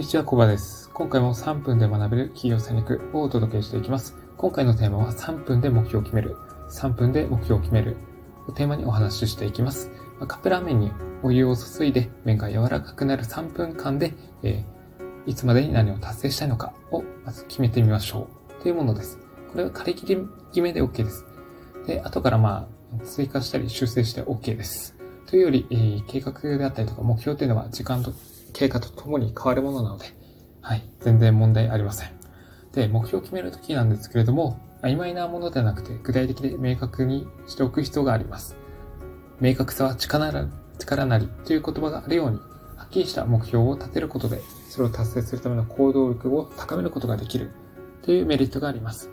にちは、コバです。今回も3分で学べる企業戦略をお届けしていきます。今回のテーマは3分で目標を決める。3分で目標を決める。をテーマにお話ししていきます。カップラーメンにお湯を注いで麺が柔らかくなる3分間で、えー、いつまでに何を達成したいのかをまず決めてみましょう。というものです。これは仮切り決めで OK です。で、後からまあ、追加したり修正して OK です。というより、えー、計画であったりとか目標というのは時間と経過とともに変わるものなので、はい、全然問題ありません。で、目標を決めるときなんですけれども、曖昧なものではなくて具体的で明確にしておく必要があります。明確さは力な力なりという言葉があるように、はっきりした目標を立てることで、それを達成するための行動力を高めることができるというメリットがあります。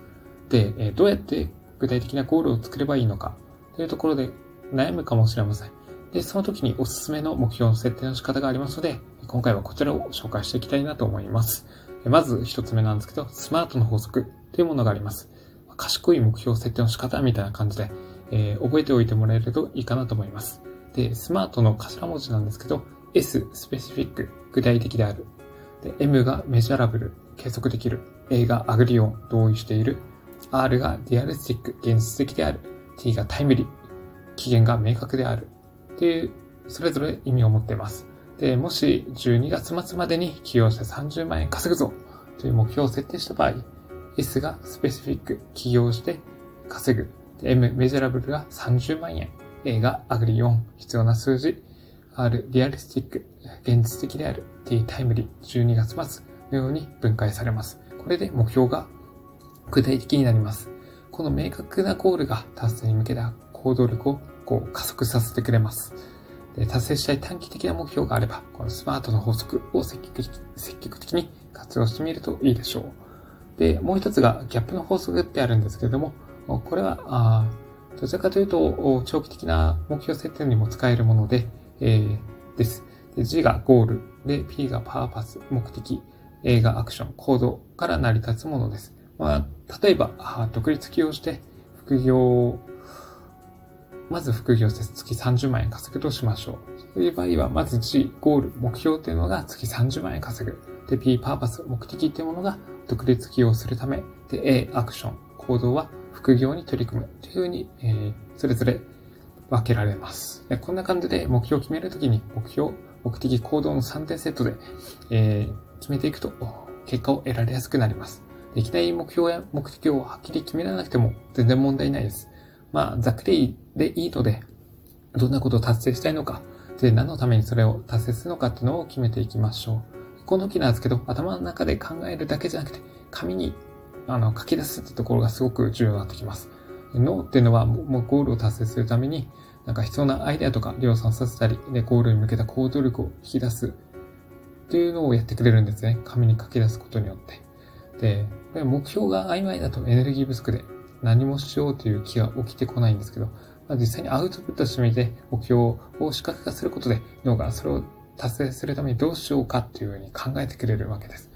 で、どうやって具体的なゴールを作ればいいのかというところで悩むかもしれません。で、その時におすすめの目標の設定の仕方がありますので、今回はこちらを紹介していきたいなと思います。まず一つ目なんですけど、スマートの法則というものがあります。賢い目標設定の仕方みたいな感じで、えー、覚えておいてもらえるといいかなと思います。で、スマートの頭文字なんですけど、S、スペシフィック、具体的である。で、M がメジャラブル、計測できる。A がアグリオン、同意している。R がリアリスティック、現実的である。T がタイムリー、期限が明確である。っていう、それぞれ意味を持っています。で、もし12月末までに起業して30万円稼ぐぞという目標を設定した場合、S がスペシフィック、起業して稼ぐ。M、メジャラブルが30万円。A がアグリ4、必要な数字。R、リアリスティック、現実的である。T、タイムリー、12月末のように分解されます。これで目標が具体的になります。この明確なゴールが達成に向けた行動力をこう加速させてくれます。達成したい短期的な目標があれば、このスマートの法則を積極的積極的に活用してみるといいでしょう。で、もう一つがギャップの法則ってあるんですけれども、これは、あどちらかというと、長期的な目標設定にも使えるもので、えー、です。で G がゴール、で、P がパーパス、目的、A がアクション、行動から成り立つものです。まあ、例えば、独立起業して、副業まず副業して月30万円稼ぐとしましょう。そういう場合は、まず G、ゴール、目標っていうのが月30万円稼ぐ。で、P、パーパス、目的っていうものが独立起業するため。で、A、アクション、行動は副業に取り組む。というふうに、えー、それぞれ分けられます。でこんな感じで目標を決めるときに、目標、目的、行動の3点セットで、えー、決めていくと、結果を得られやすくなります。できない目標や目的をはっきり決められなくても全然問題ないです。まあ、ざっくりでいいので、どんなことを達成したいのか、で、何のためにそれを達成するのかっていうのを決めていきましょう。この時なんですけど、頭の中で考えるだけじゃなくて、紙にあの書き出すってところがすごく重要になってきます。脳っていうのはもうゴールを達成するために、なんか必要なアイデアとか量産させたり、で、ゴールに向けた行動力を引き出すっていうのをやってくれるんですね。紙に書き出すことによって。で、これ目標が曖昧だとエネルギー不足で何もしようという気が起きてこないんですけど、まあ、実際にアウトプットしてみて目標を視覚化することで脳がそれを達成するためにどうしようかっていうふうに考えてくれるわけです。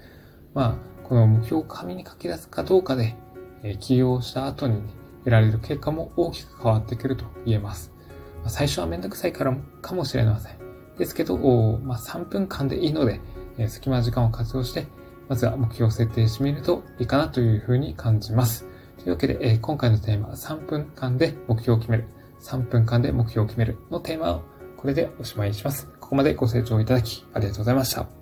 まあ、この目標を紙に書き出すかどうかで、え、起業した後に、得られる結果も大きく変わってくると言えます。まあ、最初はめんどくさいからかもしれません。ですけど、まあ、3分間でいいので、え、隙間時間を活用して、まずは目標を設定してみるといいかなというふうに感じます。というわけで、え、今回のテーマは、3分間で目標を決める。3分間で目標を決めるのテーマをこれでおしまいにします。ここまでご清聴いただきありがとうございました。